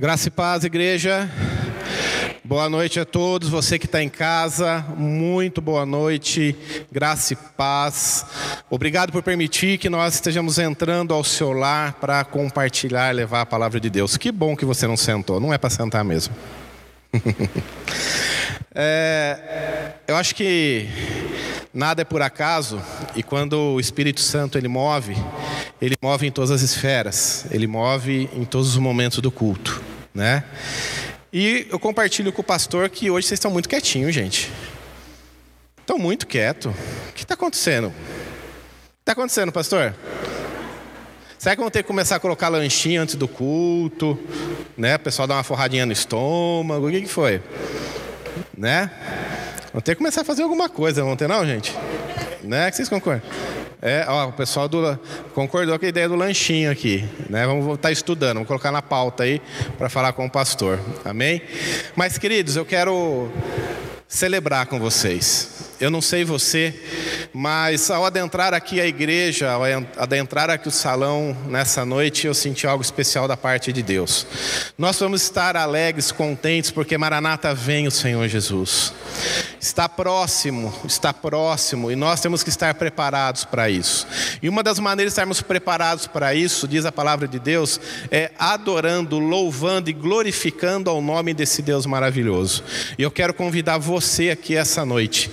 Graça e paz, igreja. Boa noite a todos. Você que está em casa, muito boa noite. Graça e paz. Obrigado por permitir que nós estejamos entrando ao seu lar para compartilhar, levar a palavra de Deus. Que bom que você não sentou. Não é para sentar mesmo. é, eu acho que nada é por acaso e quando o Espírito Santo ele move, ele move em todas as esferas. Ele move em todos os momentos do culto né? E eu compartilho com o pastor que hoje vocês estão muito quietinhos, gente. Estão muito quietos. O que está acontecendo? O que está acontecendo, pastor? Será que vão ter que começar a colocar lanchinho antes do culto? Né? O pessoal dá uma forradinha no estômago. O que, que foi? Né? Vão ter que começar a fazer alguma coisa, vão ter não, gente? Né? Que vocês concordam? É, ó, o pessoal do, concordou com a ideia do lanchinho aqui. Né? Vamos estar estudando, vamos colocar na pauta aí para falar com o pastor. Amém? Mas, queridos, eu quero celebrar com vocês. Eu não sei você, mas ao adentrar aqui a igreja, ao adentrar aqui o salão nessa noite, eu senti algo especial da parte de Deus. Nós vamos estar alegres, contentes, porque Maranata vem o Senhor Jesus. Está próximo, está próximo, e nós temos que estar preparados para isso. E uma das maneiras de estarmos preparados para isso, diz a palavra de Deus, é adorando, louvando e glorificando ao nome desse Deus maravilhoso. E eu quero convidar você aqui essa noite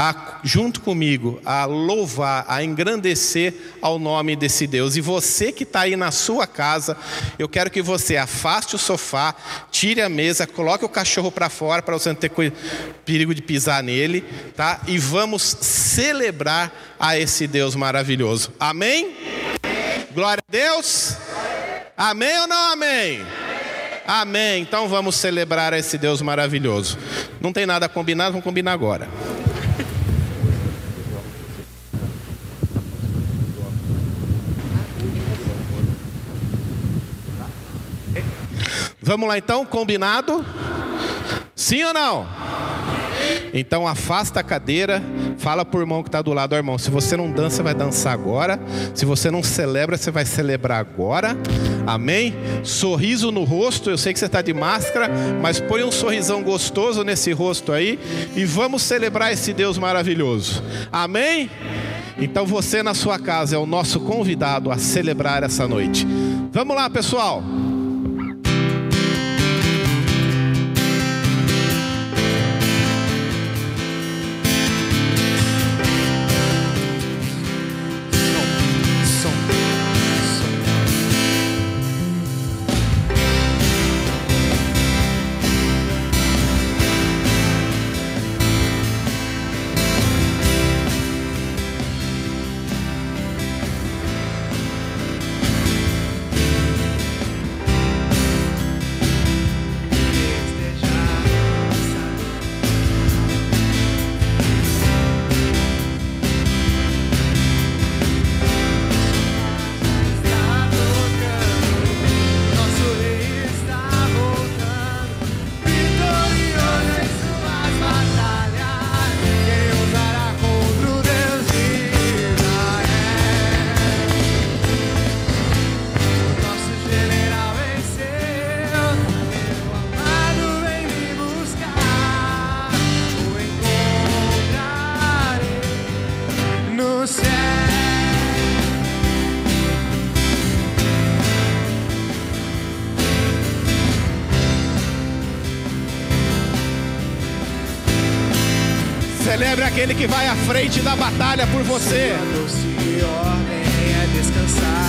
a, junto comigo, a louvar, a engrandecer ao nome desse Deus. E você que está aí na sua casa, eu quero que você afaste o sofá, tire a mesa, coloque o cachorro para fora para você não ter perigo de pisar nele, tá? E vamos celebrar a esse Deus maravilhoso. Amém? Glória a Deus. Amém ou não amém? Amém. Então vamos celebrar esse Deus maravilhoso. Não tem nada combinado, vamos combinar agora. Vamos lá então, combinado? Sim ou não? Então afasta a cadeira, fala por irmão que está do lado, irmão. Se você não dança, vai dançar agora. Se você não celebra, você vai celebrar agora. Amém? Sorriso no rosto. Eu sei que você está de máscara, mas põe um sorrisão gostoso nesse rosto aí e vamos celebrar esse Deus maravilhoso. Amém? Então você na sua casa é o nosso convidado a celebrar essa noite. Vamos lá, pessoal. Celebre aquele que vai à frente da batalha por você. é descansar.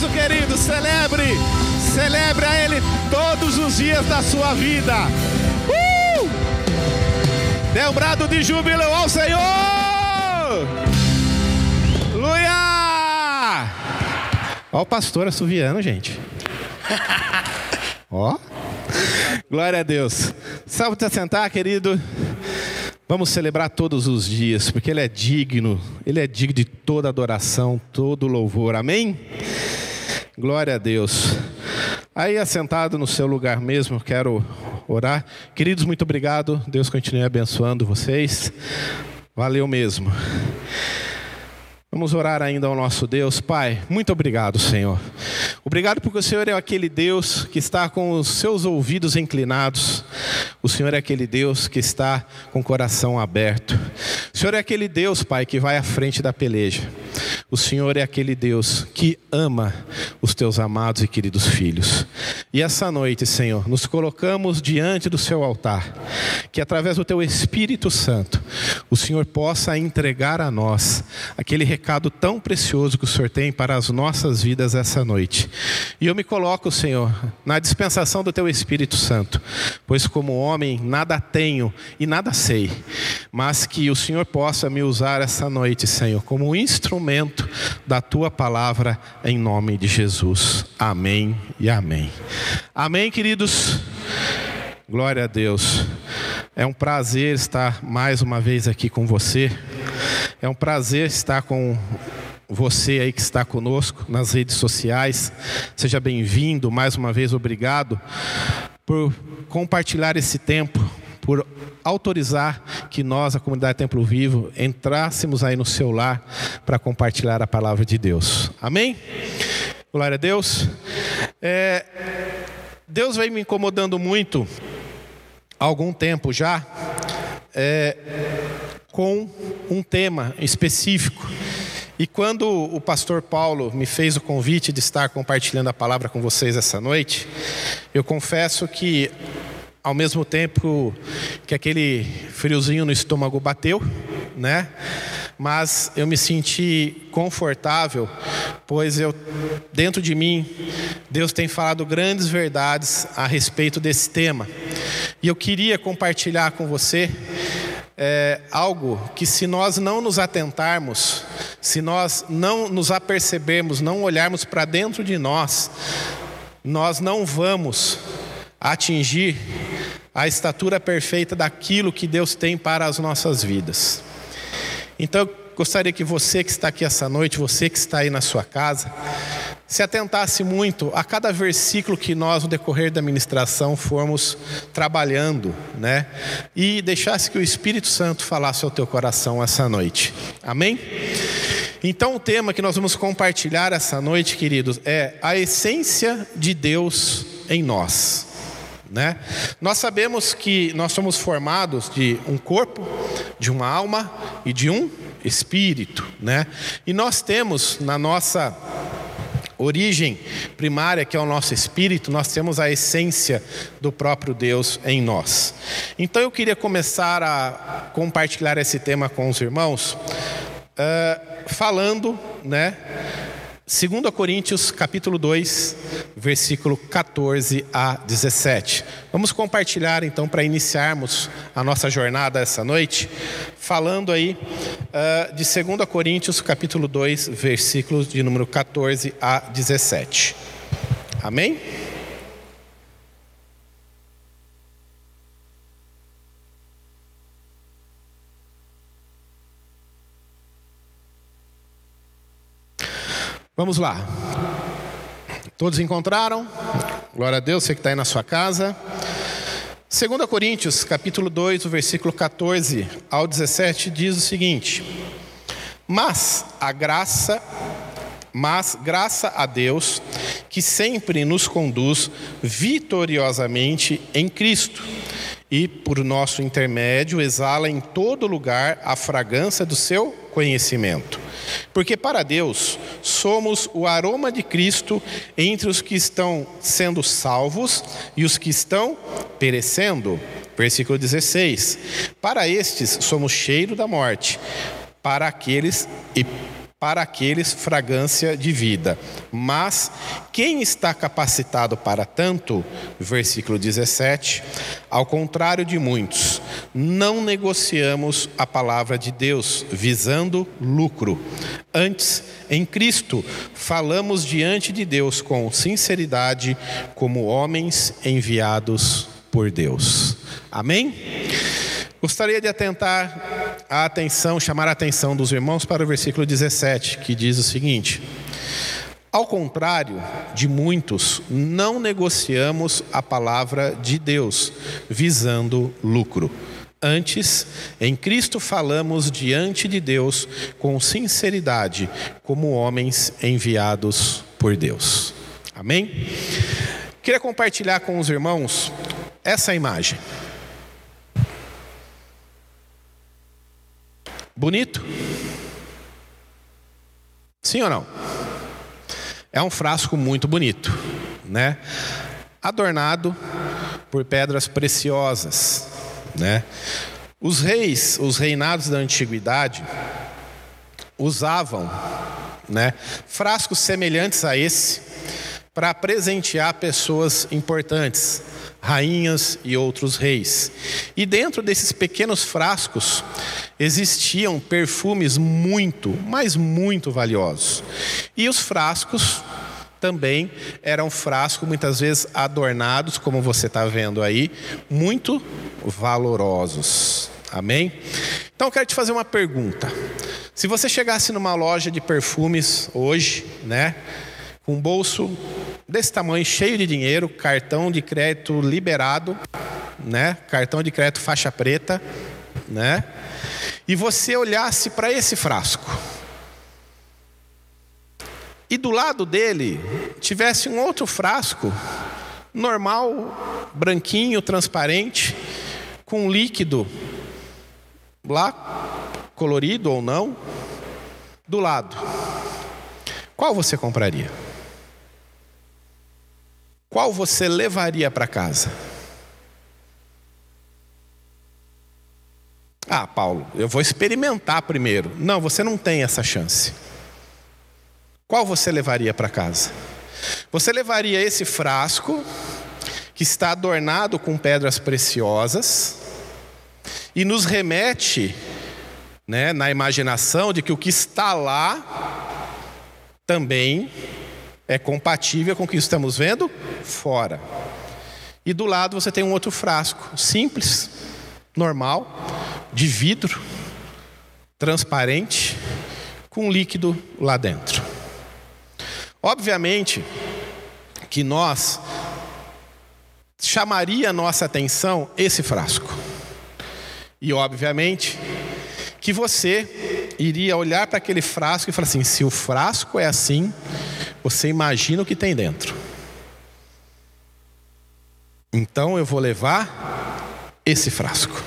Maravilhoso, querido. Celebre, celebre a Ele todos os dias da sua vida. Uh! Dê um brado de júbilo ao Senhor. Aleluia! Ó o pastor assoviando, gente. Ó. Glória a Deus. Salve te sentar, querido. Vamos celebrar todos os dias, porque Ele é digno, Ele é digno de toda adoração, todo louvor. Amém? Glória a Deus. Aí, assentado no seu lugar mesmo, quero orar. Queridos, muito obrigado. Deus continue abençoando vocês. Valeu mesmo. Vamos orar ainda ao nosso Deus. Pai, muito obrigado, Senhor. Obrigado porque o Senhor é aquele Deus que está com os seus ouvidos inclinados. O Senhor é aquele Deus que está com o coração aberto. O Senhor é aquele Deus, Pai, que vai à frente da peleja. O Senhor é aquele Deus que ama os teus amados e queridos filhos. E essa noite, Senhor, nos colocamos diante do seu altar, que através do teu Espírito Santo, o Senhor possa entregar a nós aquele recado tão precioso que o Senhor tem para as nossas vidas essa noite. E eu me coloco, Senhor, na dispensação do teu Espírito Santo, pois como homem nada tenho e nada sei, mas que o Senhor possa me usar essa noite, Senhor, como um instrumento da tua palavra em nome de Jesus. Amém e amém. Amém, queridos. Glória a Deus. É um prazer estar mais uma vez aqui com você. É um prazer estar com você aí que está conosco nas redes sociais. Seja bem-vindo, mais uma vez obrigado por compartilhar esse tempo, por autorizar que nós, a comunidade Templo Vivo, entrássemos aí no seu lar para compartilhar a palavra de Deus. Amém? Glória a Deus. É, Deus vem me incomodando muito há algum tempo já é, com um tema específico. E quando o pastor Paulo me fez o convite de estar compartilhando a palavra com vocês essa noite, eu confesso que ao mesmo tempo que aquele friozinho no estômago bateu, né? Mas eu me senti confortável, pois eu dentro de mim Deus tem falado grandes verdades a respeito desse tema. E eu queria compartilhar com você é, algo que, se nós não nos atentarmos, se nós não nos apercebermos, não olharmos para dentro de nós, nós não vamos atingir a estatura perfeita daquilo que Deus tem para as nossas vidas. Então, gostaria que você que está aqui essa noite, você que está aí na sua casa, se atentasse muito a cada versículo que nós, no decorrer da ministração, formos trabalhando, né? E deixasse que o Espírito Santo falasse ao teu coração essa noite. Amém? Então, o tema que nós vamos compartilhar essa noite, queridos, é a essência de Deus em nós. Né? Nós sabemos que nós somos formados de um corpo, de uma alma e de um espírito, né? E nós temos na nossa origem primária, que é o nosso espírito, nós temos a essência do próprio Deus em nós. Então eu queria começar a compartilhar esse tema com os irmãos, uh, falando, né? 2 Coríntios capítulo 2, versículo 14 a 17. Vamos compartilhar então para iniciarmos a nossa jornada essa noite, falando aí uh, de 2 Coríntios capítulo 2, versículos de número 14 a 17. Amém? Vamos lá. Todos encontraram? Glória a Deus, você que está aí na sua casa. 2 Coríntios, capítulo 2, o versículo 14 ao 17, diz o seguinte: Mas a graça, mas graça a Deus, que sempre nos conduz vitoriosamente em Cristo, e por nosso intermédio exala em todo lugar a fragrância do seu conhecimento. Porque para Deus somos o aroma de Cristo entre os que estão sendo salvos e os que estão perecendo. Versículo 16: Para estes somos cheiro da morte, para aqueles e para aqueles fragrância de vida. Mas quem está capacitado para tanto? Versículo 17. Ao contrário de muitos, não negociamos a palavra de Deus visando lucro. Antes, em Cristo, falamos diante de Deus com sinceridade, como homens enviados por Deus. Amém? Gostaria de atentar a atenção, chamar a atenção dos irmãos para o versículo 17, que diz o seguinte: Ao contrário de muitos, não negociamos a palavra de Deus, visando lucro. Antes, em Cristo falamos diante de Deus com sinceridade, como homens enviados por Deus. Amém? Queria compartilhar com os irmãos essa imagem. Bonito? Sim ou não? É um frasco muito bonito, né? Adornado por pedras preciosas, né? Os reis, os reinados da antiguidade usavam, né, frascos semelhantes a esse para presentear pessoas importantes, rainhas e outros reis. E dentro desses pequenos frascos existiam perfumes muito, mas muito valiosos. E os frascos também eram frascos muitas vezes adornados, como você está vendo aí, muito valorosos. Amém? Então eu quero te fazer uma pergunta. Se você chegasse numa loja de perfumes hoje, né, com um bolso desse tamanho, cheio de dinheiro, cartão de crédito liberado, né? Cartão de crédito faixa preta, né? E você olhasse para esse frasco. E do lado dele tivesse um outro frasco normal, branquinho, transparente, com líquido lá colorido ou não, do lado. Qual você compraria? Qual você levaria para casa? Ah, Paulo, eu vou experimentar primeiro. Não, você não tem essa chance. Qual você levaria para casa? Você levaria esse frasco, que está adornado com pedras preciosas, e nos remete, né, na imaginação, de que o que está lá também é compatível com o que estamos vendo fora. E do lado você tem um outro frasco, simples, normal, de vidro, transparente, com líquido lá dentro. Obviamente que nós chamaria a nossa atenção esse frasco. E obviamente que você iria olhar para aquele frasco e falar assim: se o frasco é assim, você imagina o que tem dentro. Então eu vou levar esse frasco.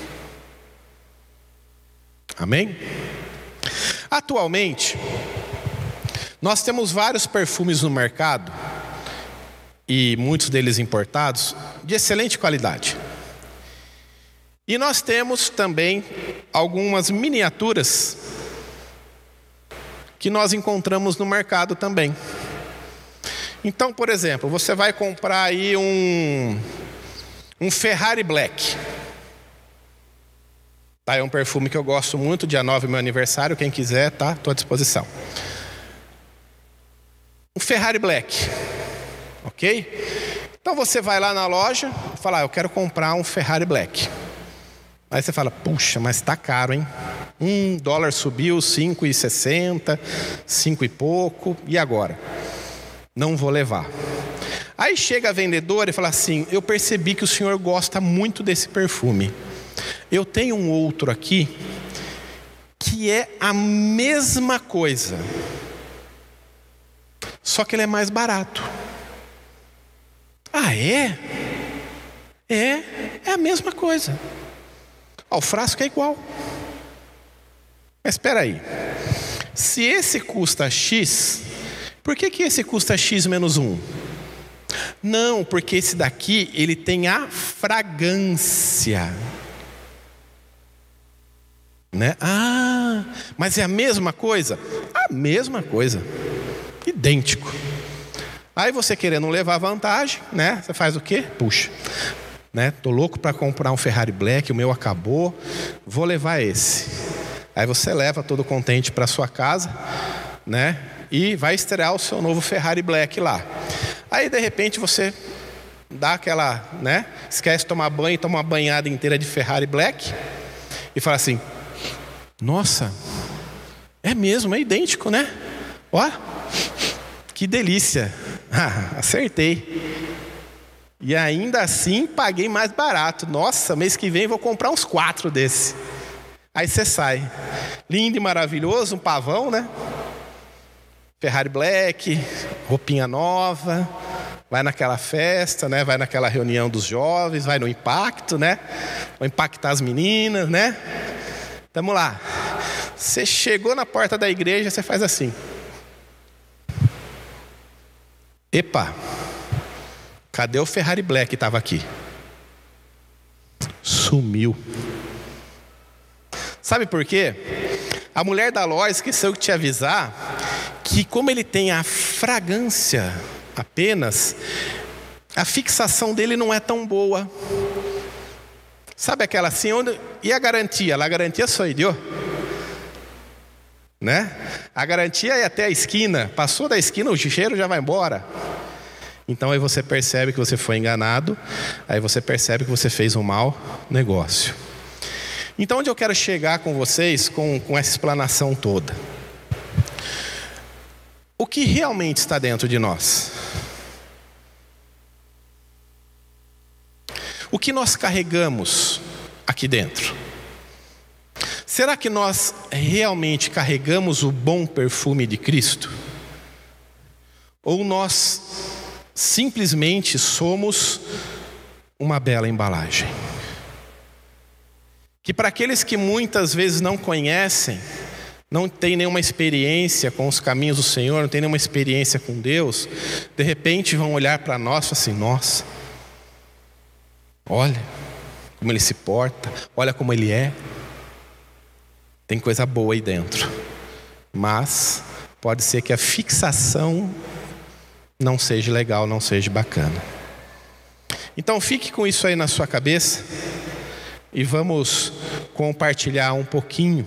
Amém? Atualmente, nós temos vários perfumes no mercado, e muitos deles importados, de excelente qualidade. E nós temos também algumas miniaturas que nós encontramos no mercado também. Então, por exemplo, você vai comprar aí um, um Ferrari Black. Tá, é um perfume que eu gosto muito, dia 9 é meu aniversário, quem quiser, tá? Estou à disposição. Um Ferrari Black, ok? Então você vai lá na loja e fala, ah, eu quero comprar um Ferrari Black. Aí você fala, puxa, mas está caro, hein? Um dólar subiu, 5,60, 5 e pouco, e agora? Não vou levar. Aí chega a vendedora e fala assim: Eu percebi que o senhor gosta muito desse perfume. Eu tenho um outro aqui que é a mesma coisa, só que ele é mais barato. Ah, é? É, é a mesma coisa. Ó, o frasco é igual. Mas espera aí. Se esse custa X, por que, que esse custa X menos 1? Não, porque esse daqui ele tem a fragrância. Né? Ah, mas é a mesma coisa? A mesma coisa. Idêntico. Aí você querendo levar vantagem, né? Você faz o quê? Puxa. Né? Tô louco para comprar um Ferrari Black, o meu acabou, vou levar esse. Aí você leva todo contente para sua casa, né? E vai estrear o seu novo Ferrari Black lá. Aí de repente você dá aquela, né? Esquece de tomar banho, toma uma banhada inteira de Ferrari Black e fala assim: "Nossa, é mesmo, é idêntico, né? Ó, que delícia. Ah, acertei. E ainda assim paguei mais barato. Nossa, mês que vem vou comprar uns quatro desse. Aí você sai. Lindo e maravilhoso, um pavão, né? Ferrari Black, roupinha nova, vai naquela festa, né? Vai naquela reunião dos jovens, vai no impacto, né? Vai impactar as meninas, né? Tamo lá. Você chegou na porta da igreja, você faz assim. Epa, cadê o Ferrari Black que estava aqui? Sumiu. Sabe por quê? A mulher da loja esqueceu de te avisar que, como ele tem a fragrância apenas, a fixação dele não é tão boa. Sabe aquela assim, onde... e a garantia? A garantia só idiota né? A garantia é até a esquina, passou da esquina, o cheiro já vai embora. Então aí você percebe que você foi enganado, aí você percebe que você fez um mau negócio. Então onde eu quero chegar com vocês com, com essa explanação toda? O que realmente está dentro de nós? O que nós carregamos aqui dentro? Será que nós realmente carregamos o bom perfume de Cristo? Ou nós simplesmente somos uma bela embalagem? Que para aqueles que muitas vezes não conhecem, não tem nenhuma experiência com os caminhos do Senhor, não tem nenhuma experiência com Deus, de repente vão olhar para nós e assim: nossa, olha como ele se porta, olha como ele é. Tem coisa boa aí dentro. Mas pode ser que a fixação não seja legal, não seja bacana. Então fique com isso aí na sua cabeça e vamos compartilhar um pouquinho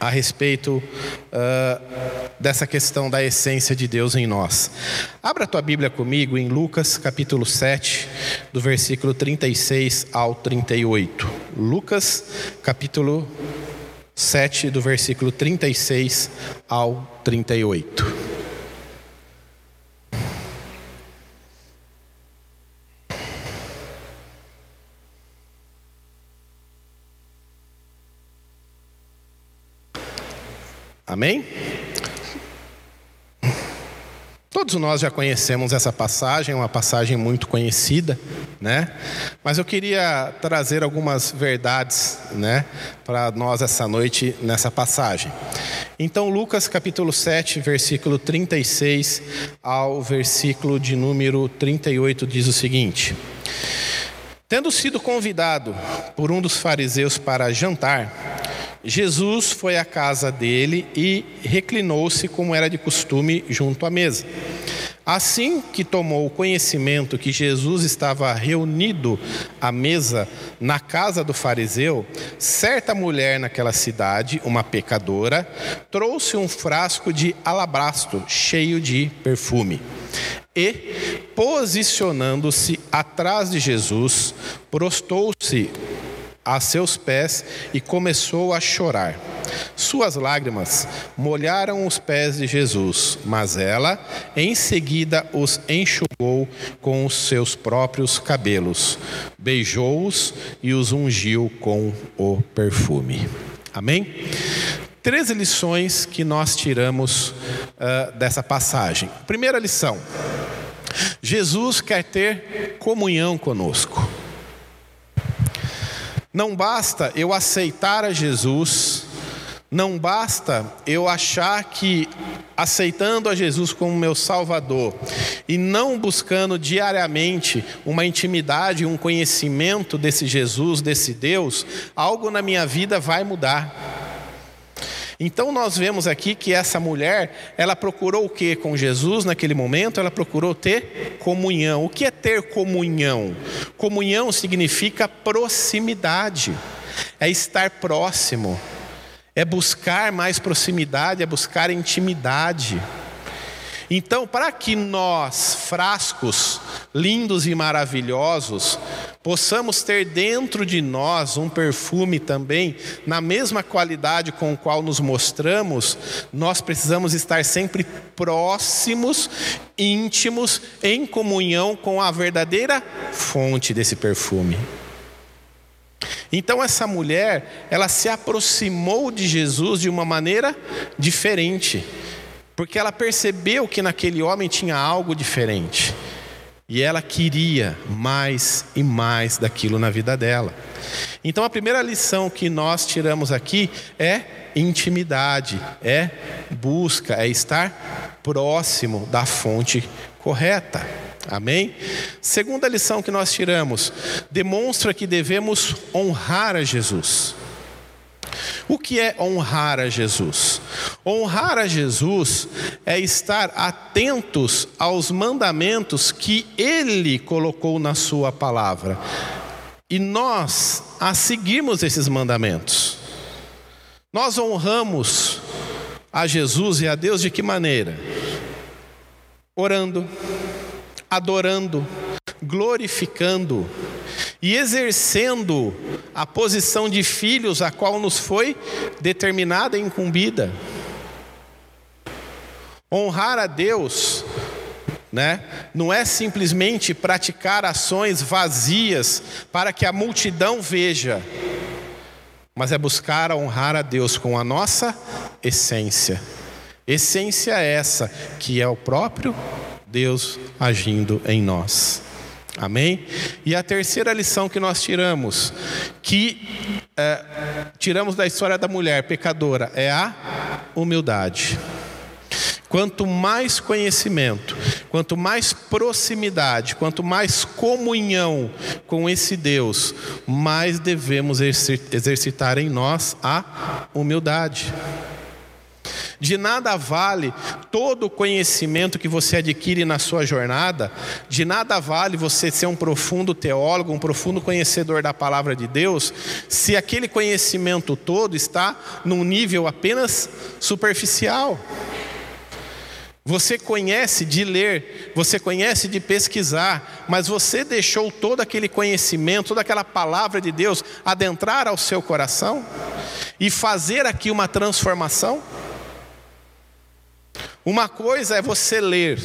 a respeito uh, dessa questão da essência de Deus em nós. Abra tua Bíblia comigo em Lucas capítulo 7, do versículo 36 ao 38. Lucas capítulo 7, do versículo 36 ao 38. Amém? Todos nós já conhecemos essa passagem, é uma passagem muito conhecida, né? Mas eu queria trazer algumas verdades, né, para nós essa noite nessa passagem. Então, Lucas capítulo 7, versículo 36 ao versículo de número 38 diz o seguinte: Tendo sido convidado por um dos fariseus para jantar, Jesus foi à casa dele e reclinou-se, como era de costume, junto à mesa. Assim que tomou conhecimento que Jesus estava reunido à mesa na casa do fariseu, certa mulher naquela cidade, uma pecadora, trouxe um frasco de alabastro cheio de perfume. E, posicionando-se atrás de Jesus, prostou-se a seus pés e começou a chorar. Suas lágrimas molharam os pés de Jesus, mas ela em seguida os enxugou com os seus próprios cabelos, beijou-os e os ungiu com o perfume. Amém? Três lições que nós tiramos uh, dessa passagem. Primeira lição: Jesus quer ter comunhão conosco. Não basta eu aceitar a Jesus, Não basta eu achar que aceitando a Jesus como meu Salvador e não buscando diariamente uma intimidade, um conhecimento desse Jesus, desse Deus, algo na minha vida vai mudar. Então nós vemos aqui que essa mulher, ela procurou o que com Jesus naquele momento? Ela procurou ter comunhão. O que é ter comunhão? Comunhão significa proximidade, é estar próximo, é buscar mais proximidade, é buscar intimidade. Então, para que nós, frascos lindos e maravilhosos, possamos ter dentro de nós um perfume também, na mesma qualidade com o qual nos mostramos, nós precisamos estar sempre próximos, íntimos, em comunhão com a verdadeira fonte desse perfume. Então essa mulher, ela se aproximou de Jesus de uma maneira diferente porque ela percebeu que naquele homem tinha algo diferente. E ela queria mais e mais daquilo na vida dela. Então a primeira lição que nós tiramos aqui é intimidade, é busca, é estar próximo da fonte correta. Amém? Segunda lição que nós tiramos, demonstra que devemos honrar a Jesus. O que é honrar a Jesus? Honrar a Jesus é estar atentos aos mandamentos que Ele colocou na Sua palavra e nós a seguimos esses mandamentos. Nós honramos a Jesus e a Deus de que maneira? Orando, adorando, glorificando e exercendo a posição de filhos a qual nos foi determinada e incumbida. Honrar a Deus, né, não é simplesmente praticar ações vazias para que a multidão veja, mas é buscar honrar a Deus com a nossa essência. Essência essa que é o próprio Deus agindo em nós. Amém? E a terceira lição que nós tiramos, que é, tiramos da história da mulher pecadora, é a humildade. Quanto mais conhecimento, quanto mais proximidade, quanto mais comunhão com esse Deus, mais devemos exercitar em nós a humildade. De nada vale todo o conhecimento que você adquire na sua jornada, de nada vale você ser um profundo teólogo, um profundo conhecedor da palavra de Deus, se aquele conhecimento todo está num nível apenas superficial. Você conhece de ler, você conhece de pesquisar, mas você deixou todo aquele conhecimento, toda aquela palavra de Deus adentrar ao seu coração e fazer aqui uma transformação? Uma coisa é você ler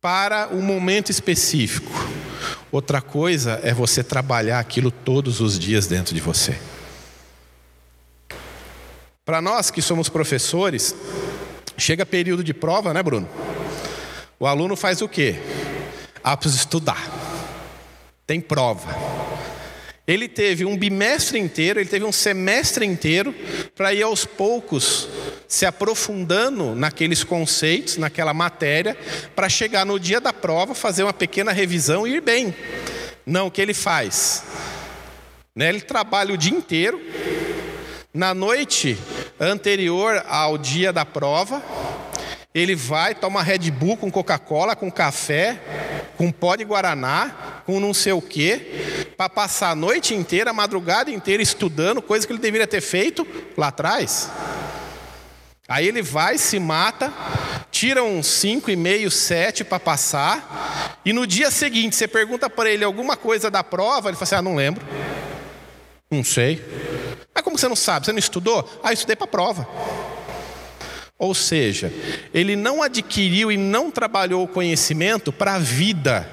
para um momento específico, outra coisa é você trabalhar aquilo todos os dias dentro de você. Para nós que somos professores, chega período de prova, né, Bruno? O aluno faz o quê? Ah, estudar. Tem prova. Ele teve um bimestre inteiro, ele teve um semestre inteiro para ir aos poucos se aprofundando naqueles conceitos, naquela matéria, para chegar no dia da prova, fazer uma pequena revisão e ir bem. Não, o que ele faz? Né, ele trabalha o dia inteiro, na noite anterior ao dia da prova, ele vai, toma Red Bull com Coca-Cola, com café, com pó de Guaraná, com não sei o quê, para passar a noite inteira, a madrugada inteira estudando, coisa que ele deveria ter feito lá atrás. Aí ele vai, se mata, tira uns cinco e meio, sete para passar, e no dia seguinte você pergunta para ele alguma coisa da prova, ele fala assim: Ah, não lembro, não sei. Mas como você não sabe? Você não estudou? Ah, eu estudei para a prova. Ou seja, ele não adquiriu e não trabalhou o conhecimento para a vida,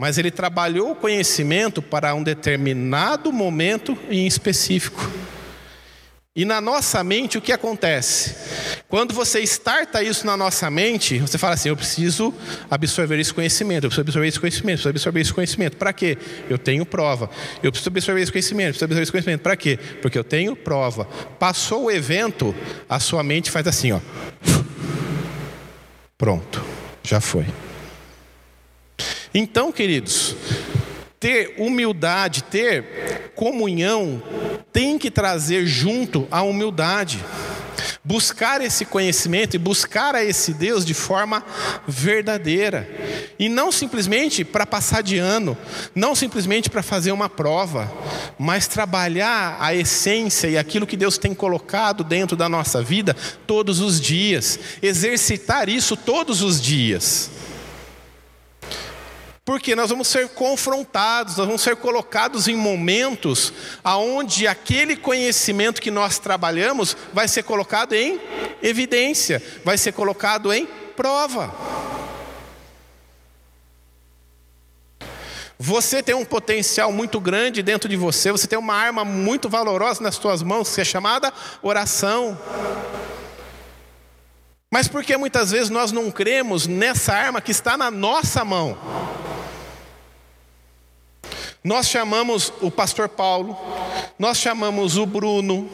mas ele trabalhou o conhecimento para um determinado momento em específico. E na nossa mente o que acontece? Quando você starta isso na nossa mente, você fala assim: eu preciso absorver esse conhecimento, eu preciso absorver esse conhecimento, eu preciso absorver esse conhecimento. Para quê? Eu tenho prova. Eu preciso absorver esse conhecimento, eu preciso absorver esse conhecimento. Para quê? Porque eu tenho prova. Passou o evento, a sua mente faz assim, ó. Pronto, já foi. Então, queridos, ter humildade, ter comunhão, tem que trazer junto a humildade buscar esse conhecimento e buscar a esse Deus de forma verdadeira. E não simplesmente para passar de ano, não simplesmente para fazer uma prova, mas trabalhar a essência e aquilo que Deus tem colocado dentro da nossa vida todos os dias, exercitar isso todos os dias. Porque nós vamos ser confrontados, nós vamos ser colocados em momentos aonde aquele conhecimento que nós trabalhamos vai ser colocado em evidência, vai ser colocado em prova. Você tem um potencial muito grande dentro de você, você tem uma arma muito valorosa nas suas mãos, que é chamada oração. Mas por que muitas vezes nós não cremos nessa arma que está na nossa mão? Nós chamamos o pastor Paulo, nós chamamos o Bruno,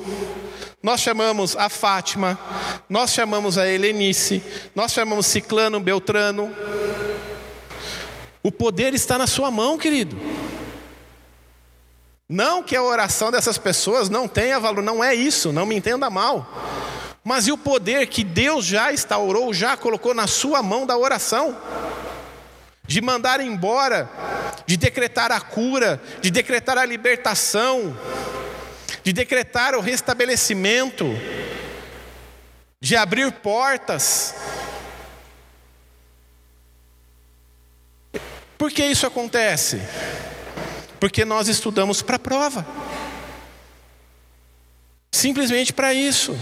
nós chamamos a Fátima, nós chamamos a Helenice, nós chamamos Ciclano, Beltrano. O poder está na sua mão, querido. Não que a oração dessas pessoas não tenha valor, não é isso, não me entenda mal. Mas e o poder que Deus já instaurou, já colocou na sua mão da oração? De mandar embora de decretar a cura, de decretar a libertação, de decretar o restabelecimento, de abrir portas. Por que isso acontece? Porque nós estudamos para a prova. Simplesmente para isso.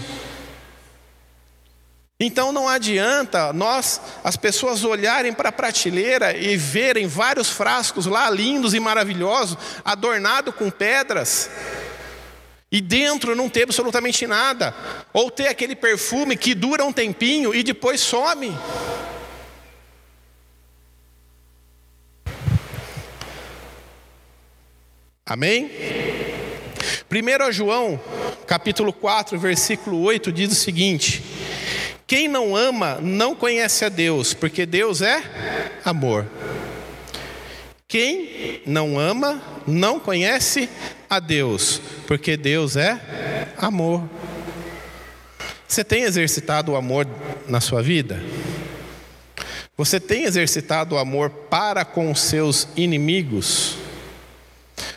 Então não adianta nós, as pessoas olharem para a prateleira e verem vários frascos lá lindos e maravilhosos, adornado com pedras, e dentro não ter absolutamente nada, ou ter aquele perfume que dura um tempinho e depois some. Amém? 1 João, capítulo 4, versículo 8 diz o seguinte: quem não ama não conhece a Deus, porque Deus é amor. Quem não ama não conhece a Deus, porque Deus é amor. Você tem exercitado o amor na sua vida? Você tem exercitado o amor para com os seus inimigos?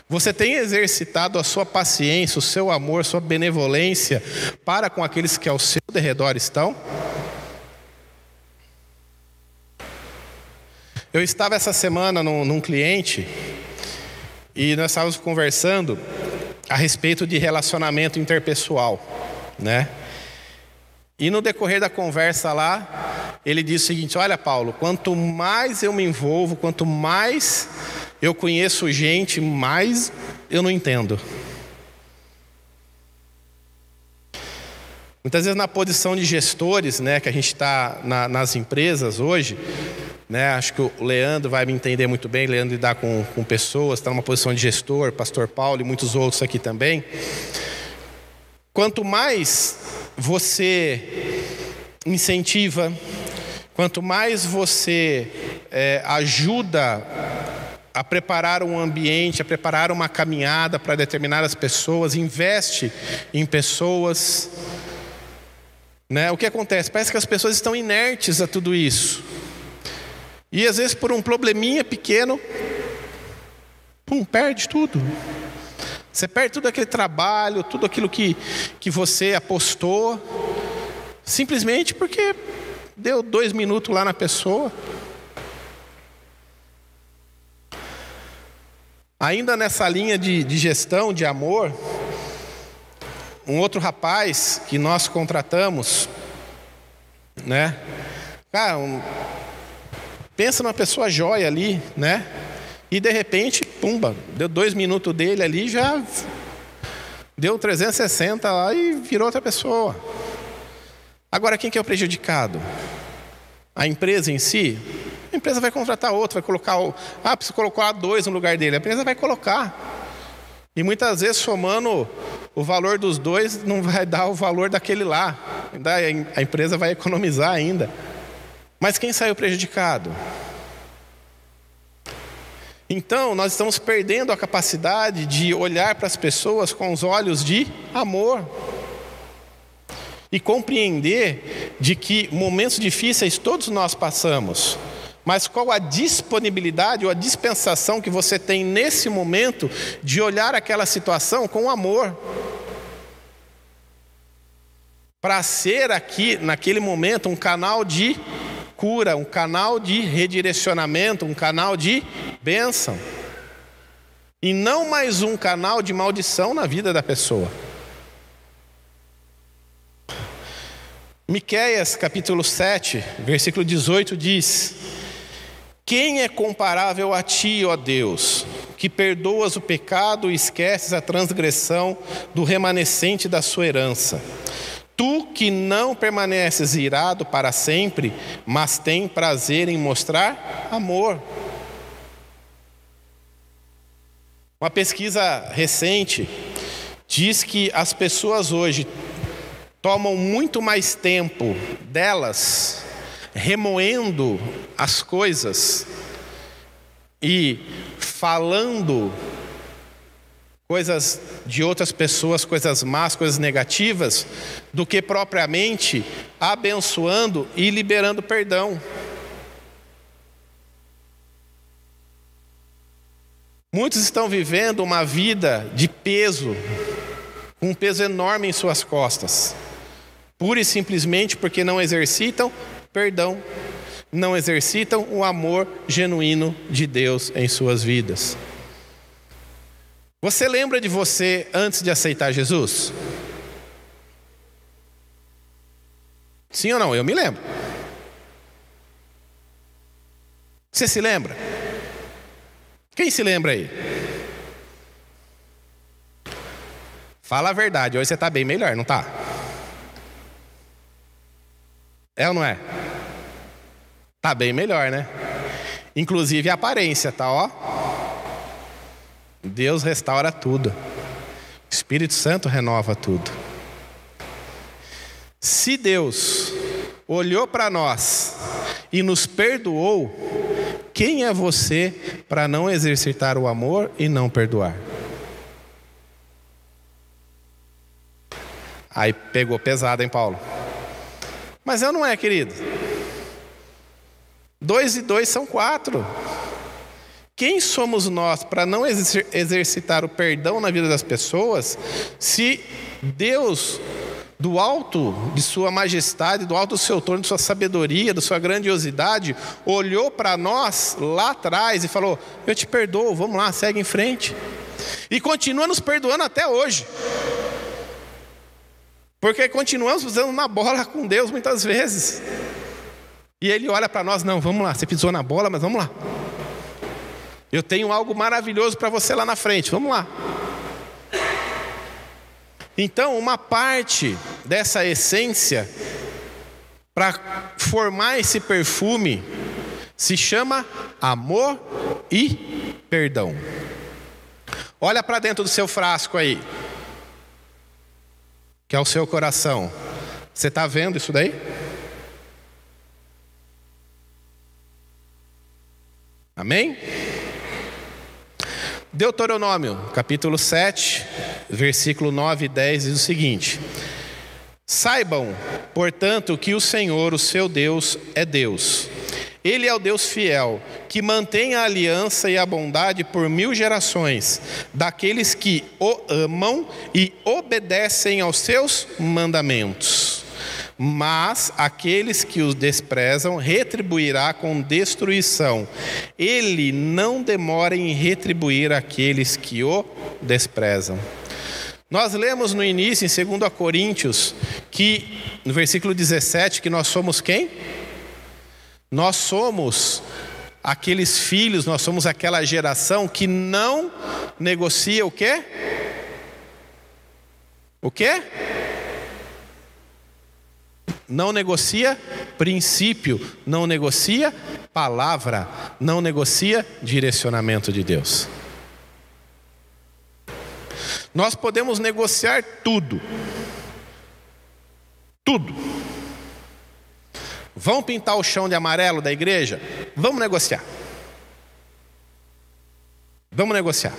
Você tem exercitado a sua paciência, o seu amor, sua benevolência para com aqueles que ao seu derredor estão? Eu estava essa semana num, num cliente e nós estávamos conversando a respeito de relacionamento interpessoal, né? E no decorrer da conversa lá, ele disse o seguinte: Olha, Paulo, quanto mais eu me envolvo, quanto mais eu conheço gente, mais eu não entendo. Muitas vezes na posição de gestores, né, que a gente está na, nas empresas hoje, né? Acho que o Leandro vai me entender muito bem. Leandro lidar com, com pessoas, está numa posição de gestor, Pastor Paulo e muitos outros aqui também. Quanto mais você incentiva, quanto mais você é, ajuda a preparar um ambiente, a preparar uma caminhada para determinadas pessoas, investe em pessoas. Né? O que acontece? Parece que as pessoas estão inertes a tudo isso. E às vezes por um probleminha pequeno, pum, perde tudo. Você perde tudo aquele trabalho, tudo aquilo que, que você apostou, simplesmente porque deu dois minutos lá na pessoa. Ainda nessa linha de, de gestão, de amor, um outro rapaz que nós contratamos, né? Cara, um, Pensa numa pessoa jóia ali, né? E de repente, pumba, deu dois minutos dele ali, já deu 360 lá e virou outra pessoa. Agora, quem que é o prejudicado? A empresa em si? A empresa vai contratar outro, vai colocar. O... Ah, precisa colocar dois no lugar dele. A empresa vai colocar. E muitas vezes, somando o valor dos dois, não vai dar o valor daquele lá. A empresa vai economizar ainda. Mas quem saiu prejudicado? Então, nós estamos perdendo a capacidade de olhar para as pessoas com os olhos de amor e compreender de que momentos difíceis todos nós passamos. Mas qual a disponibilidade ou a dispensação que você tem nesse momento de olhar aquela situação com amor? Para ser aqui, naquele momento, um canal de cura, um canal de redirecionamento, um canal de bênção. E não mais um canal de maldição na vida da pessoa. Miqueias capítulo 7, versículo 18 diz: Quem é comparável a ti, ó Deus, que perdoas o pecado e esqueces a transgressão do remanescente da sua herança? Tu que não permaneces irado para sempre, mas tem prazer em mostrar amor. Uma pesquisa recente diz que as pessoas hoje tomam muito mais tempo delas remoendo as coisas e falando coisas de outras pessoas, coisas más, coisas negativas, do que propriamente abençoando e liberando perdão. Muitos estão vivendo uma vida de peso, um peso enorme em suas costas, pura e simplesmente porque não exercitam perdão, não exercitam o amor genuíno de Deus em suas vidas. Você lembra de você antes de aceitar Jesus? Sim ou não? Eu me lembro. Você se lembra? Quem se lembra aí? Fala a verdade, hoje você está bem melhor, não está? É ou não é? Está bem melhor, né? Inclusive a aparência, tá ó. Deus restaura tudo. O Espírito Santo renova tudo. Se Deus olhou para nós e nos perdoou, quem é você para não exercitar o amor e não perdoar? Aí pegou pesado, hein, Paulo? Mas eu não é, querido. Dois e dois são quatro. Quem somos nós para não exercitar o perdão na vida das pessoas, se Deus, do alto de Sua majestade, do alto do seu trono, de Sua sabedoria, da Sua grandiosidade, olhou para nós lá atrás e falou: Eu te perdoo, vamos lá, segue em frente. E continua nos perdoando até hoje. Porque continuamos usando na bola com Deus muitas vezes. E Ele olha para nós: Não, vamos lá, você pisou na bola, mas vamos lá. Eu tenho algo maravilhoso para você lá na frente. Vamos lá. Então, uma parte dessa essência para formar esse perfume se chama amor e perdão. Olha para dentro do seu frasco aí, que é o seu coração. Você está vendo isso daí? Amém? Deuteronômio, capítulo 7, versículo 9 e 10 diz o seguinte: Saibam, portanto, que o Senhor, o seu Deus, é Deus. Ele é o Deus fiel, que mantém a aliança e a bondade por mil gerações, daqueles que o amam e obedecem aos seus mandamentos mas aqueles que os desprezam retribuirá com destruição. Ele não demora em retribuir aqueles que o desprezam. Nós lemos no início, em 2 Coríntios, que no versículo 17, que nós somos quem? Nós somos aqueles filhos, nós somos aquela geração que não negocia o quê? O quê? Não negocia princípio, não negocia palavra, não negocia direcionamento de Deus. Nós podemos negociar tudo. Tudo. Vão pintar o chão de amarelo da igreja? Vamos negociar. Vamos negociar.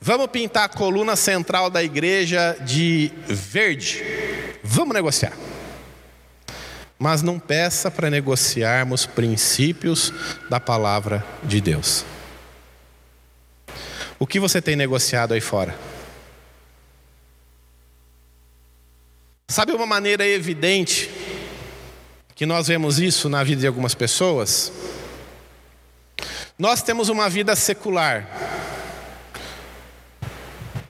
Vamos pintar a coluna central da igreja de verde? Vamos negociar. Mas não peça para negociarmos princípios da palavra de Deus. O que você tem negociado aí fora? Sabe uma maneira evidente que nós vemos isso na vida de algumas pessoas? Nós temos uma vida secular.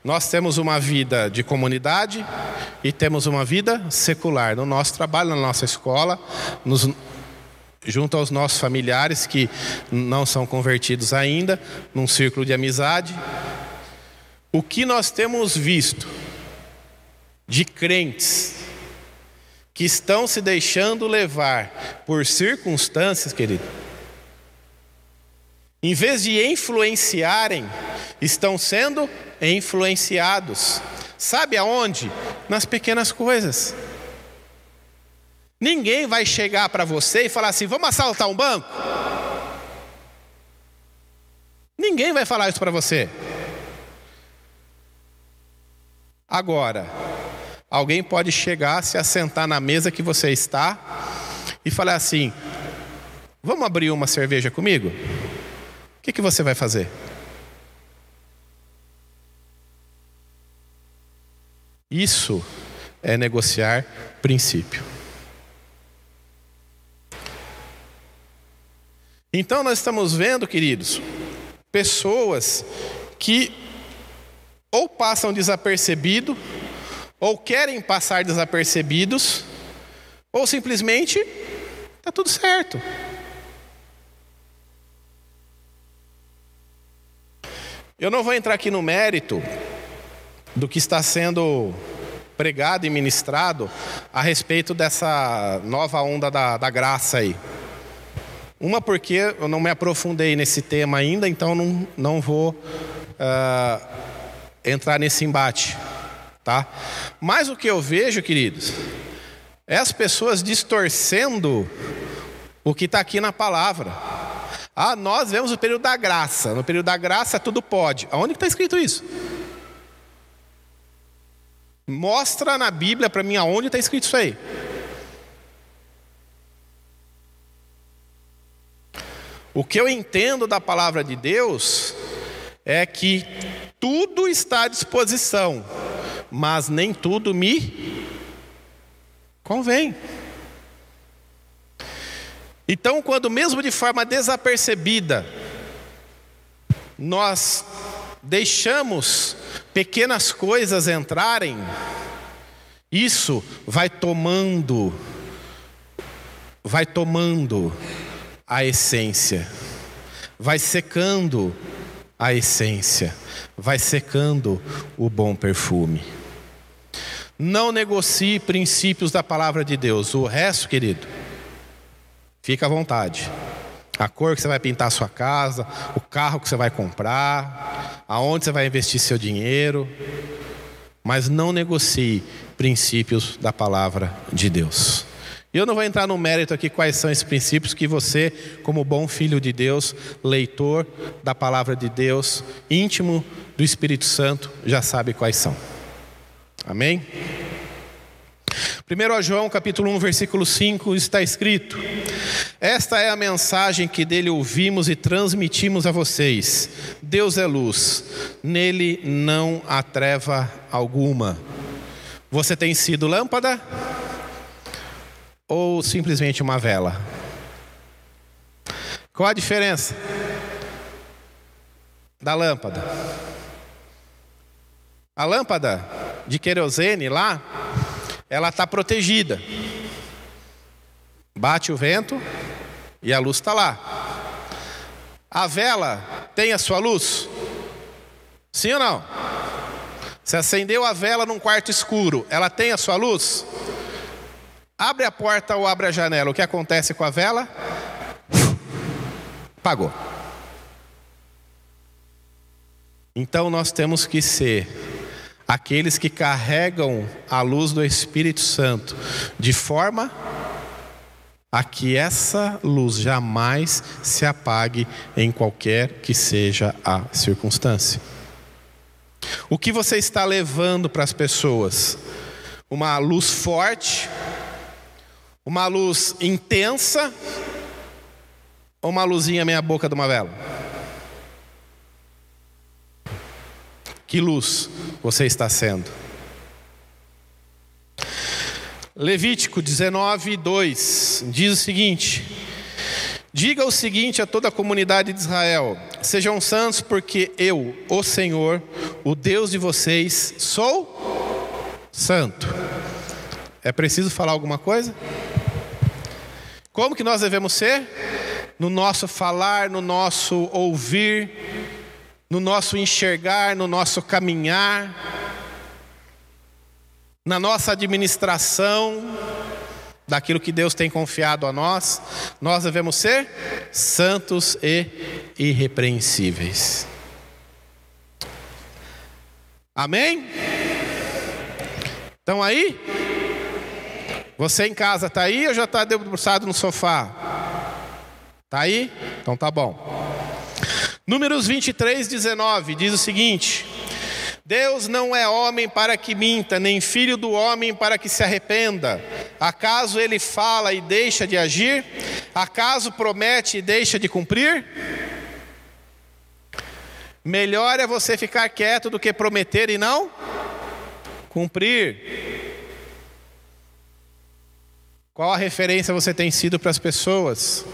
Nós temos uma vida de comunidade e temos uma vida secular. No nosso trabalho, na nossa escola, nos, junto aos nossos familiares que não são convertidos ainda, num círculo de amizade. O que nós temos visto de crentes que estão se deixando levar por circunstâncias, querido, em vez de influenciarem, estão sendo influenciados. Sabe aonde? Nas pequenas coisas. Ninguém vai chegar para você e falar assim: vamos assaltar um banco? Ninguém vai falar isso para você. Agora, alguém pode chegar, se assentar na mesa que você está e falar assim: vamos abrir uma cerveja comigo? O que, que você vai fazer? Isso é negociar princípio. Então nós estamos vendo, queridos, pessoas que ou passam desapercebido, ou querem passar desapercebidos, ou simplesmente está tudo certo. Eu não vou entrar aqui no mérito do que está sendo pregado e ministrado a respeito dessa nova onda da, da graça aí. Uma porque eu não me aprofundei nesse tema ainda, então não, não vou uh, entrar nesse embate, tá? Mas o que eu vejo, queridos, é as pessoas distorcendo o que está aqui na palavra. Ah, nós vemos o período da graça. No período da graça tudo pode. Aonde está escrito isso? Mostra na Bíblia para mim aonde está escrito isso aí. O que eu entendo da palavra de Deus é que tudo está à disposição, mas nem tudo me convém. Então, quando mesmo de forma desapercebida, nós deixamos pequenas coisas entrarem, isso vai tomando, vai tomando a essência, vai secando a essência, vai secando o bom perfume. Não negocie princípios da palavra de Deus. O resto, querido, fica à vontade. A cor que você vai pintar a sua casa, o carro que você vai comprar, aonde você vai investir seu dinheiro. Mas não negocie princípios da palavra de Deus. E eu não vou entrar no mérito aqui quais são esses princípios que você, como bom filho de Deus, leitor da palavra de Deus, íntimo do Espírito Santo, já sabe quais são. Amém? 1 João capítulo 1, versículo 5 está escrito: Esta é a mensagem que dele ouvimos e transmitimos a vocês. Deus é luz, nele não há treva alguma. Você tem sido lâmpada? ou simplesmente uma vela? Qual a diferença da lâmpada? A lâmpada de querosene lá, ela está protegida. Bate o vento e a luz está lá. A vela tem a sua luz? Sim ou não? Se acendeu a vela num quarto escuro, ela tem a sua luz? Abre a porta ou abre a janela, o que acontece com a vela? Pagou. Então nós temos que ser aqueles que carregam a luz do Espírito Santo de forma a que essa luz jamais se apague em qualquer que seja a circunstância. O que você está levando para as pessoas? Uma luz forte, uma luz intensa ou uma luzinha meia boca de uma vela? Que luz você está sendo? Levítico 19, 2 diz o seguinte: Diga o seguinte a toda a comunidade de Israel: Sejam santos, porque eu, o Senhor, o Deus de vocês, sou santo. É preciso falar alguma coisa? Como que nós devemos ser? No nosso falar, no nosso ouvir, no nosso enxergar, no nosso caminhar na nossa administração daquilo que Deus tem confiado a nós, nós devemos ser santos e irrepreensíveis. Amém? Estão aí? Você em casa está aí ou já está debruçado no sofá? Está aí? Então tá bom. Números 23, 19 diz o seguinte: Deus não é homem para que minta, nem filho do homem para que se arrependa. Acaso ele fala e deixa de agir? Acaso promete e deixa de cumprir? Melhor é você ficar quieto do que prometer e não cumprir. Qual a referência você tem sido para as pessoas?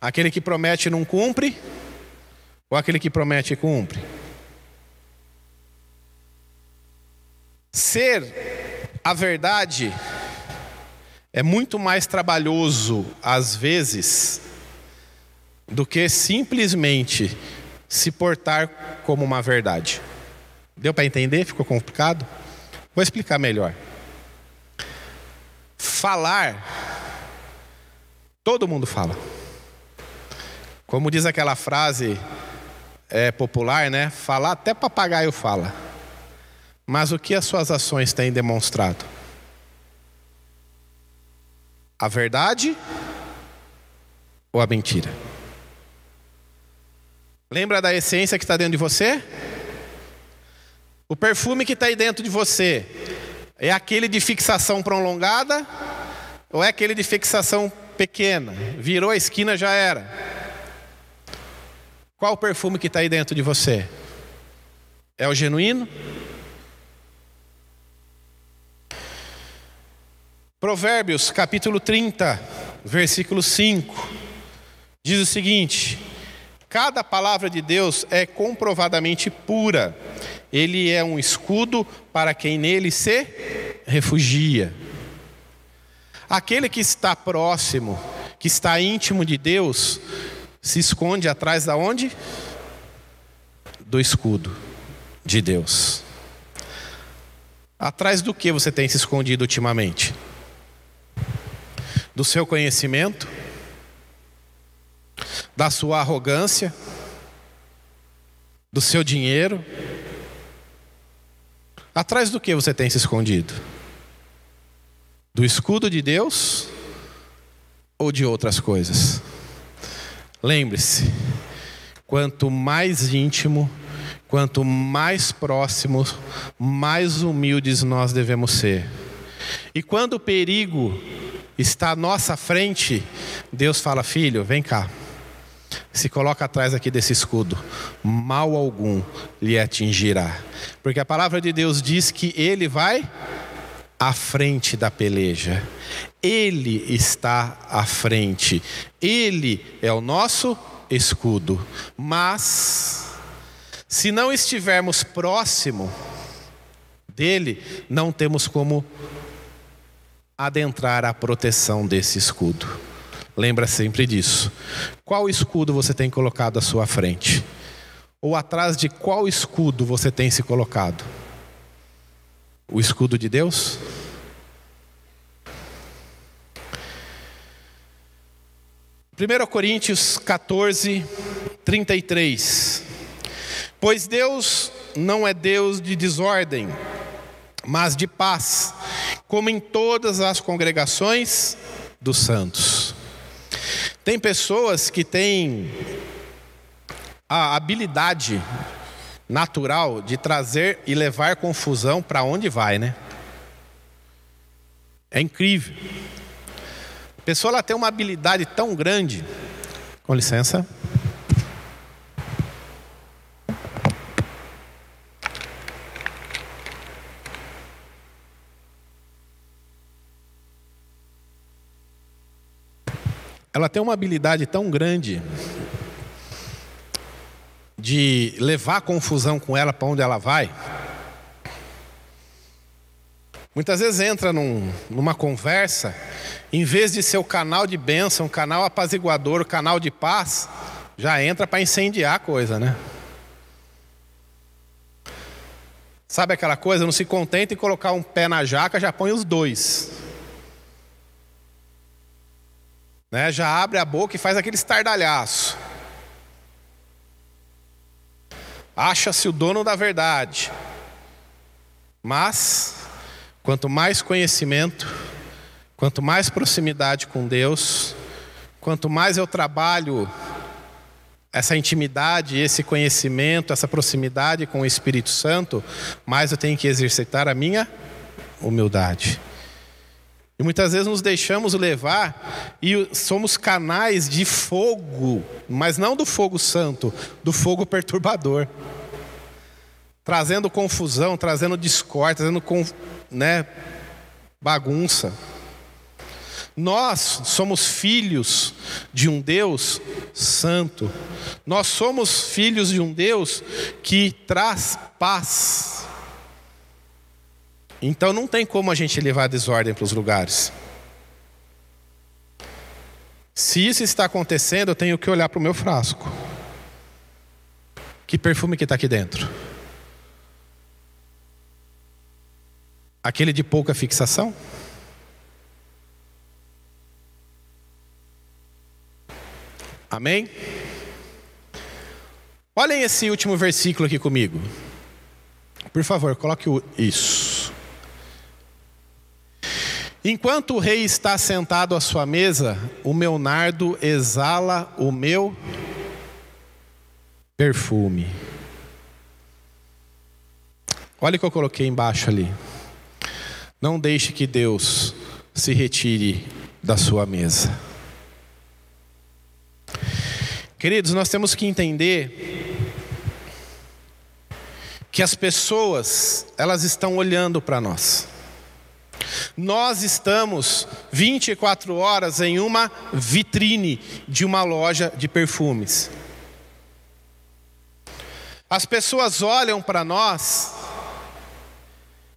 Aquele que promete não cumpre? Ou aquele que promete cumpre? Ser a verdade é muito mais trabalhoso, às vezes, do que simplesmente se portar como uma verdade. Deu para entender? Ficou complicado? Vou explicar melhor. Falar, todo mundo fala. Como diz aquela frase é, popular, né? Falar até papagaio fala. Mas o que as suas ações têm demonstrado? A verdade ou a mentira? Lembra da essência que está dentro de você? O perfume que está aí dentro de você é aquele de fixação prolongada ou é aquele de fixação pequena? Virou a esquina, já era. Qual o perfume que está aí dentro de você? É o genuíno? Provérbios capítulo 30, versículo 5, diz o seguinte: Cada palavra de Deus é comprovadamente pura, ele é um escudo para quem nele se refugia. Aquele que está próximo, que está íntimo de Deus, se esconde atrás da onde? Do escudo de Deus. Atrás do que você tem se escondido ultimamente? do seu conhecimento, da sua arrogância, do seu dinheiro? Atrás do que você tem se escondido? Do escudo de Deus ou de outras coisas? Lembre-se, quanto mais íntimo, quanto mais próximos, mais humildes nós devemos ser. E quando o perigo está à nossa frente, Deus fala: Filho, vem cá. Se coloca atrás aqui desse escudo, mal algum lhe atingirá. Porque a palavra de Deus diz que ele vai à frente da peleja. Ele está à frente. Ele é o nosso escudo. Mas se não estivermos próximo dele, não temos como adentrar a proteção desse escudo. Lembra sempre disso. Qual escudo você tem colocado à sua frente? Ou atrás de qual escudo você tem se colocado? o escudo de Deus? Primeiro Coríntios 14, 33. Pois Deus não é Deus de desordem, mas de paz, como em todas as congregações dos santos. Tem pessoas que têm a habilidade natural de trazer e levar confusão para onde vai, né? É incrível. A pessoa ela tem uma habilidade tão grande. Com licença. Ela tem uma habilidade tão grande de levar confusão com ela para onde ela vai. Muitas vezes entra num, numa conversa, em vez de ser o canal de bênção, canal apaziguador, canal de paz, já entra para incendiar a coisa, né? Sabe aquela coisa? Não se contenta em colocar um pé na jaca, já põe os dois. Né? Já abre a boca e faz aquele estardalhaço. Acha-se o dono da verdade. Mas, quanto mais conhecimento, quanto mais proximidade com Deus, quanto mais eu trabalho essa intimidade, esse conhecimento, essa proximidade com o Espírito Santo, mais eu tenho que exercitar a minha humildade. E muitas vezes nos deixamos levar e somos canais de fogo, mas não do fogo santo, do fogo perturbador. Trazendo confusão, trazendo discórdia, trazendo né, bagunça. Nós somos filhos de um Deus santo. Nós somos filhos de um Deus que traz paz. Então não tem como a gente levar desordem para os lugares. Se isso está acontecendo, eu tenho que olhar para o meu frasco. Que perfume que está aqui dentro? Aquele de pouca fixação? Amém? Olhem esse último versículo aqui comigo. Por favor, coloque o isso. Enquanto o rei está sentado à sua mesa, o meu nardo exala o meu perfume. Olha o que eu coloquei embaixo ali. Não deixe que Deus se retire da sua mesa. Queridos, nós temos que entender que as pessoas, elas estão olhando para nós. Nós estamos 24 horas em uma vitrine de uma loja de perfumes. As pessoas olham para nós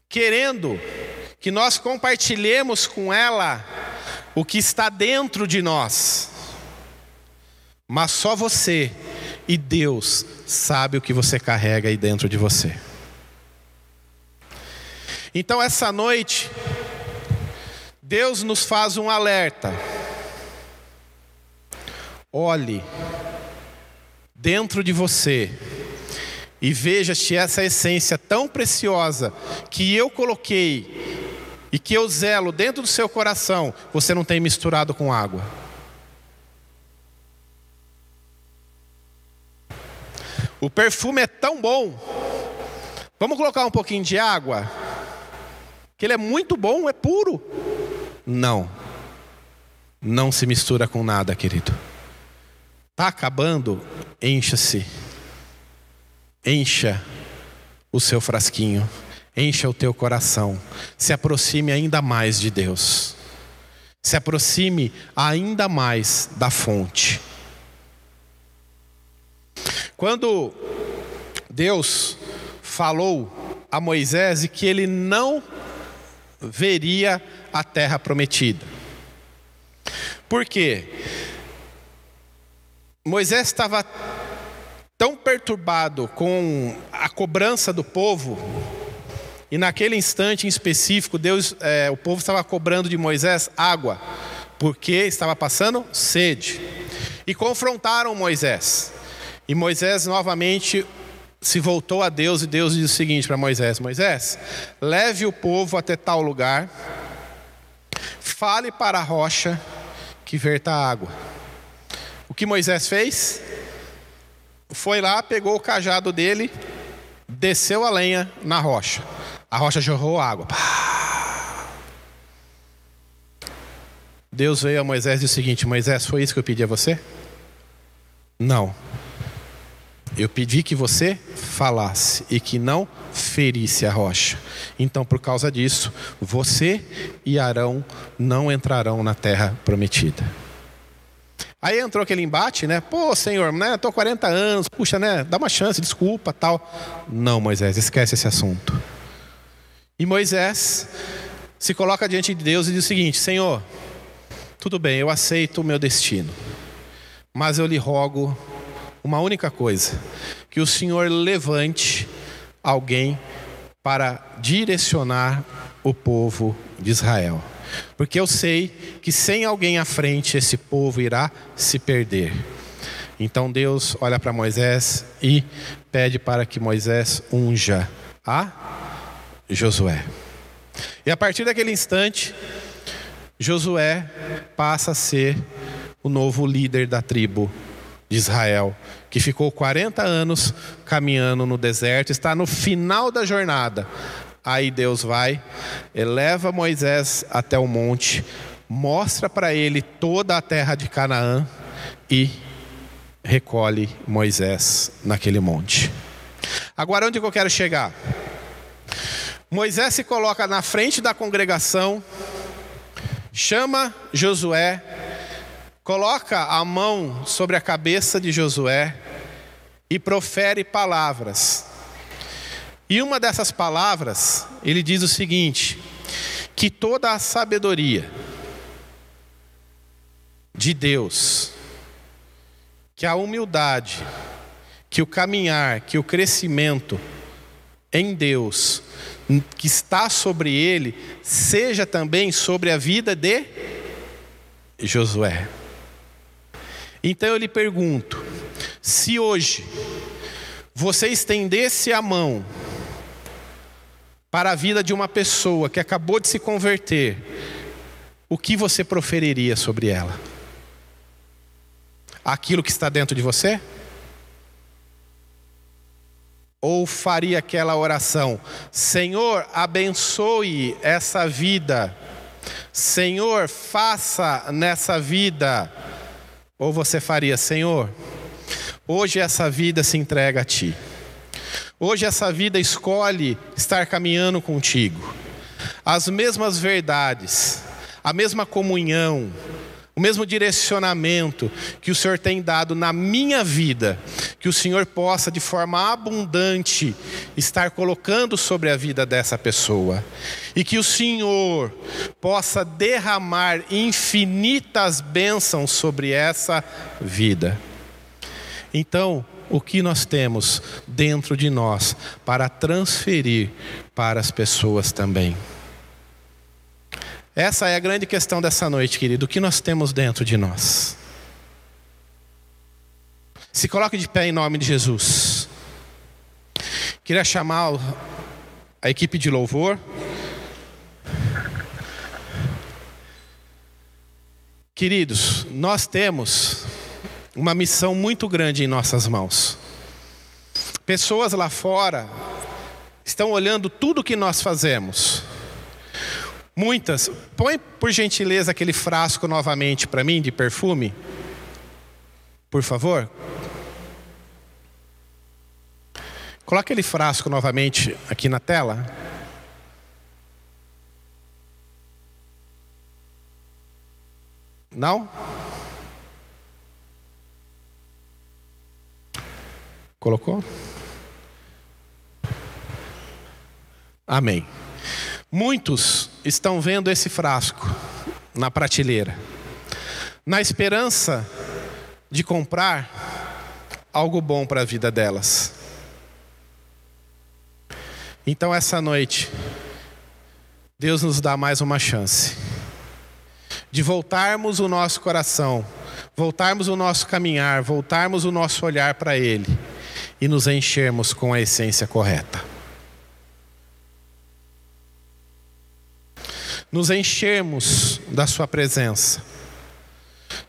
querendo que nós compartilhemos com ela o que está dentro de nós. Mas só você e Deus sabe o que você carrega aí dentro de você. Então essa noite Deus nos faz um alerta. Olhe dentro de você e veja se essa essência tão preciosa que eu coloquei e que eu zelo dentro do seu coração, você não tem misturado com água. O perfume é tão bom. Vamos colocar um pouquinho de água? Que ele é muito bom, é puro. Não. Não se mistura com nada, querido. Está acabando? Encha-se. Encha o seu frasquinho. Encha o teu coração. Se aproxime ainda mais de Deus. Se aproxime ainda mais da fonte. Quando Deus falou a Moisés que ele não veria a terra prometida. Por quê? Moisés estava tão perturbado com a cobrança do povo, e naquele instante em específico, Deus, é, o povo estava cobrando de Moisés água, porque estava passando sede. e confrontaram Moisés. E Moisés novamente se voltou a Deus e Deus disse o seguinte para Moisés: Moisés, leve o povo até tal lugar, fale para a rocha que verta água. O que Moisés fez? Foi lá, pegou o cajado dele, desceu a lenha na rocha. A rocha jorrou água. Deus veio a Moisés e disse o seguinte: Moisés, foi isso que eu pedi a você? Não. Eu pedi que você falasse e que não ferisse a rocha. Então, por causa disso, você e Arão não entrarão na terra prometida. Aí entrou aquele embate, né? Pô, Senhor, né? Estou 40 anos, puxa, né? Dá uma chance, desculpa, tal. Não, Moisés, esquece esse assunto. E Moisés se coloca diante de Deus e diz o seguinte: Senhor, tudo bem, eu aceito o meu destino, mas eu lhe rogo uma única coisa: que o Senhor levante alguém para direcionar o povo de Israel. Porque eu sei que sem alguém à frente esse povo irá se perder. Então Deus olha para Moisés e pede para que Moisés unja a Josué. E a partir daquele instante, Josué passa a ser o novo líder da tribo de Israel, que ficou 40 anos caminhando no deserto, está no final da jornada. Aí Deus vai, eleva Moisés até o monte, mostra para ele toda a terra de Canaã e recolhe Moisés naquele monte. Agora, onde que eu quero chegar? Moisés se coloca na frente da congregação, chama Josué, coloca a mão sobre a cabeça de Josué e profere palavras. E uma dessas palavras, ele diz o seguinte: que toda a sabedoria de Deus, que a humildade, que o caminhar, que o crescimento em Deus, que está sobre ele, seja também sobre a vida de Josué. Então eu lhe pergunto: se hoje você estendesse a mão para a vida de uma pessoa que acabou de se converter, o que você proferiria sobre ela? Aquilo que está dentro de você? Ou faria aquela oração: Senhor, abençoe essa vida. Senhor, faça nessa vida ou você faria, Senhor, hoje essa vida se entrega a Ti. Hoje essa vida escolhe estar caminhando contigo. As mesmas verdades, a mesma comunhão, o mesmo direcionamento que o Senhor tem dado na minha vida, que o Senhor possa de forma abundante estar colocando sobre a vida dessa pessoa, e que o Senhor possa derramar infinitas bênçãos sobre essa vida. Então, o que nós temos dentro de nós para transferir para as pessoas também? Essa é a grande questão dessa noite, querido. O que nós temos dentro de nós? Se coloque de pé em nome de Jesus. Queria chamar a equipe de louvor. Queridos, nós temos uma missão muito grande em nossas mãos. Pessoas lá fora estão olhando tudo que nós fazemos Muitas. Põe, por gentileza, aquele frasco novamente para mim de perfume. Por favor. Coloque aquele frasco novamente aqui na tela. Não? Colocou? Amém. Muitos estão vendo esse frasco na prateleira, na esperança de comprar algo bom para a vida delas. Então, essa noite, Deus nos dá mais uma chance de voltarmos o nosso coração voltarmos o nosso caminhar, voltarmos o nosso olhar para Ele e nos enchermos com a essência correta. Nos enchermos da Sua presença,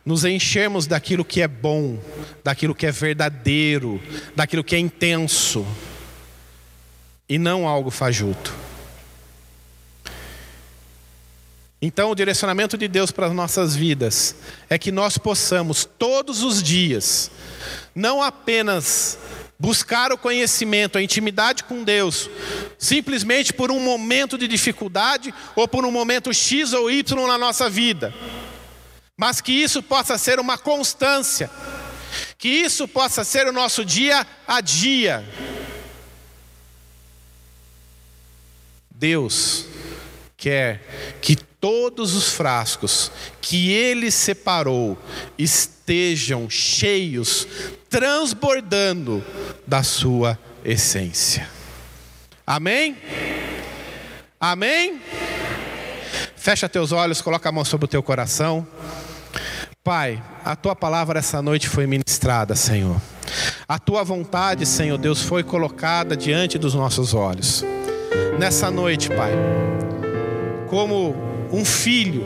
nos enchermos daquilo que é bom, daquilo que é verdadeiro, daquilo que é intenso e não algo fajuto. Então, o direcionamento de Deus para as nossas vidas é que nós possamos todos os dias, não apenas buscar o conhecimento, a intimidade com Deus, simplesmente por um momento de dificuldade ou por um momento X ou Y na nossa vida, mas que isso possa ser uma constância, que isso possa ser o nosso dia a dia. Deus quer que todos os frascos que ele separou estejam cheios, transbordando da sua essência. Amém? Amém? Fecha teus olhos, coloca a mão sobre o teu coração. Pai, a tua palavra essa noite foi ministrada, Senhor. A tua vontade, Senhor Deus, foi colocada diante dos nossos olhos. Nessa noite, Pai, como um filho,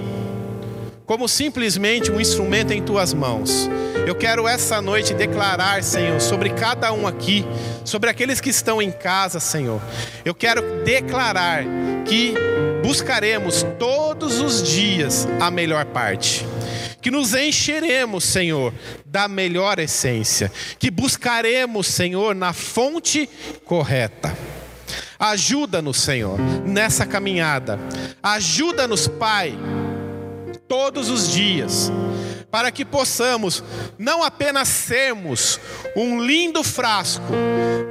como simplesmente um instrumento em tuas mãos. Eu quero essa noite declarar, Senhor, sobre cada um aqui, sobre aqueles que estão em casa, Senhor. Eu quero declarar que buscaremos todos os dias a melhor parte que nos encheremos, Senhor, da melhor essência, que buscaremos, Senhor, na fonte correta. Ajuda-nos, Senhor, nessa caminhada. Ajuda-nos, Pai, todos os dias, para que possamos não apenas sermos um lindo frasco,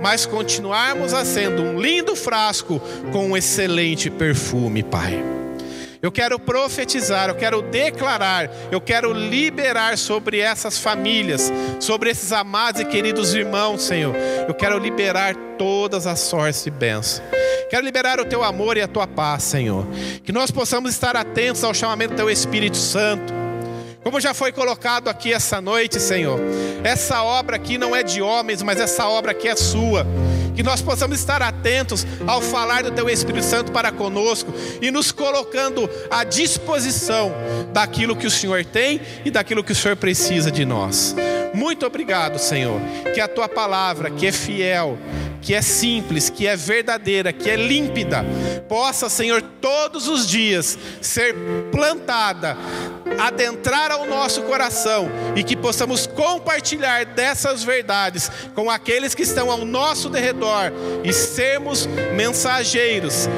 mas continuarmos a sendo um lindo frasco com um excelente perfume, Pai. Eu quero profetizar, eu quero declarar, eu quero liberar sobre essas famílias, sobre esses amados e queridos irmãos, Senhor. Eu quero liberar todas as sortes de bênção. Quero liberar o teu amor e a tua paz, Senhor. Que nós possamos estar atentos ao chamamento do teu Espírito Santo. Como já foi colocado aqui essa noite, Senhor, essa obra aqui não é de homens, mas essa obra aqui é sua que nós possamos estar atentos ao falar do Teu Espírito Santo para conosco e nos colocando à disposição daquilo que o Senhor tem e daquilo que o Senhor precisa de nós. Muito obrigado, Senhor, que a Tua palavra, que é fiel, que é simples, que é verdadeira, que é límpida, possa, Senhor, todos os dias ser plantada, adentrar ao nosso coração e que possamos compartilhar dessas verdades com aqueles que estão ao nosso derredor e sermos mensageiros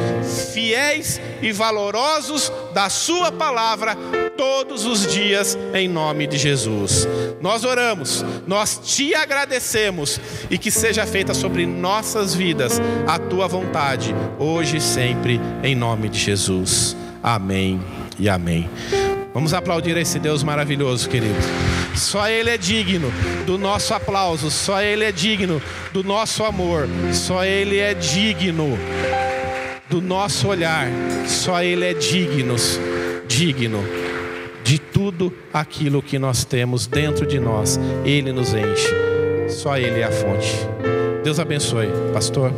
fiéis e valorosos da Sua palavra todos os dias, em nome de Jesus. Nós oramos, nós te agradecemos e que seja feita sobre nossas vidas a tua vontade, hoje e sempre, em nome de Jesus. Amém e amém. Vamos aplaudir esse Deus maravilhoso, querido. Só Ele é digno do nosso aplauso, só Ele é digno do nosso amor, só Ele é digno do nosso olhar, só Ele é digno, digno de tudo aquilo que nós temos dentro de nós. Ele nos enche. Só Ele é a fonte. Deus abençoe. Pastor.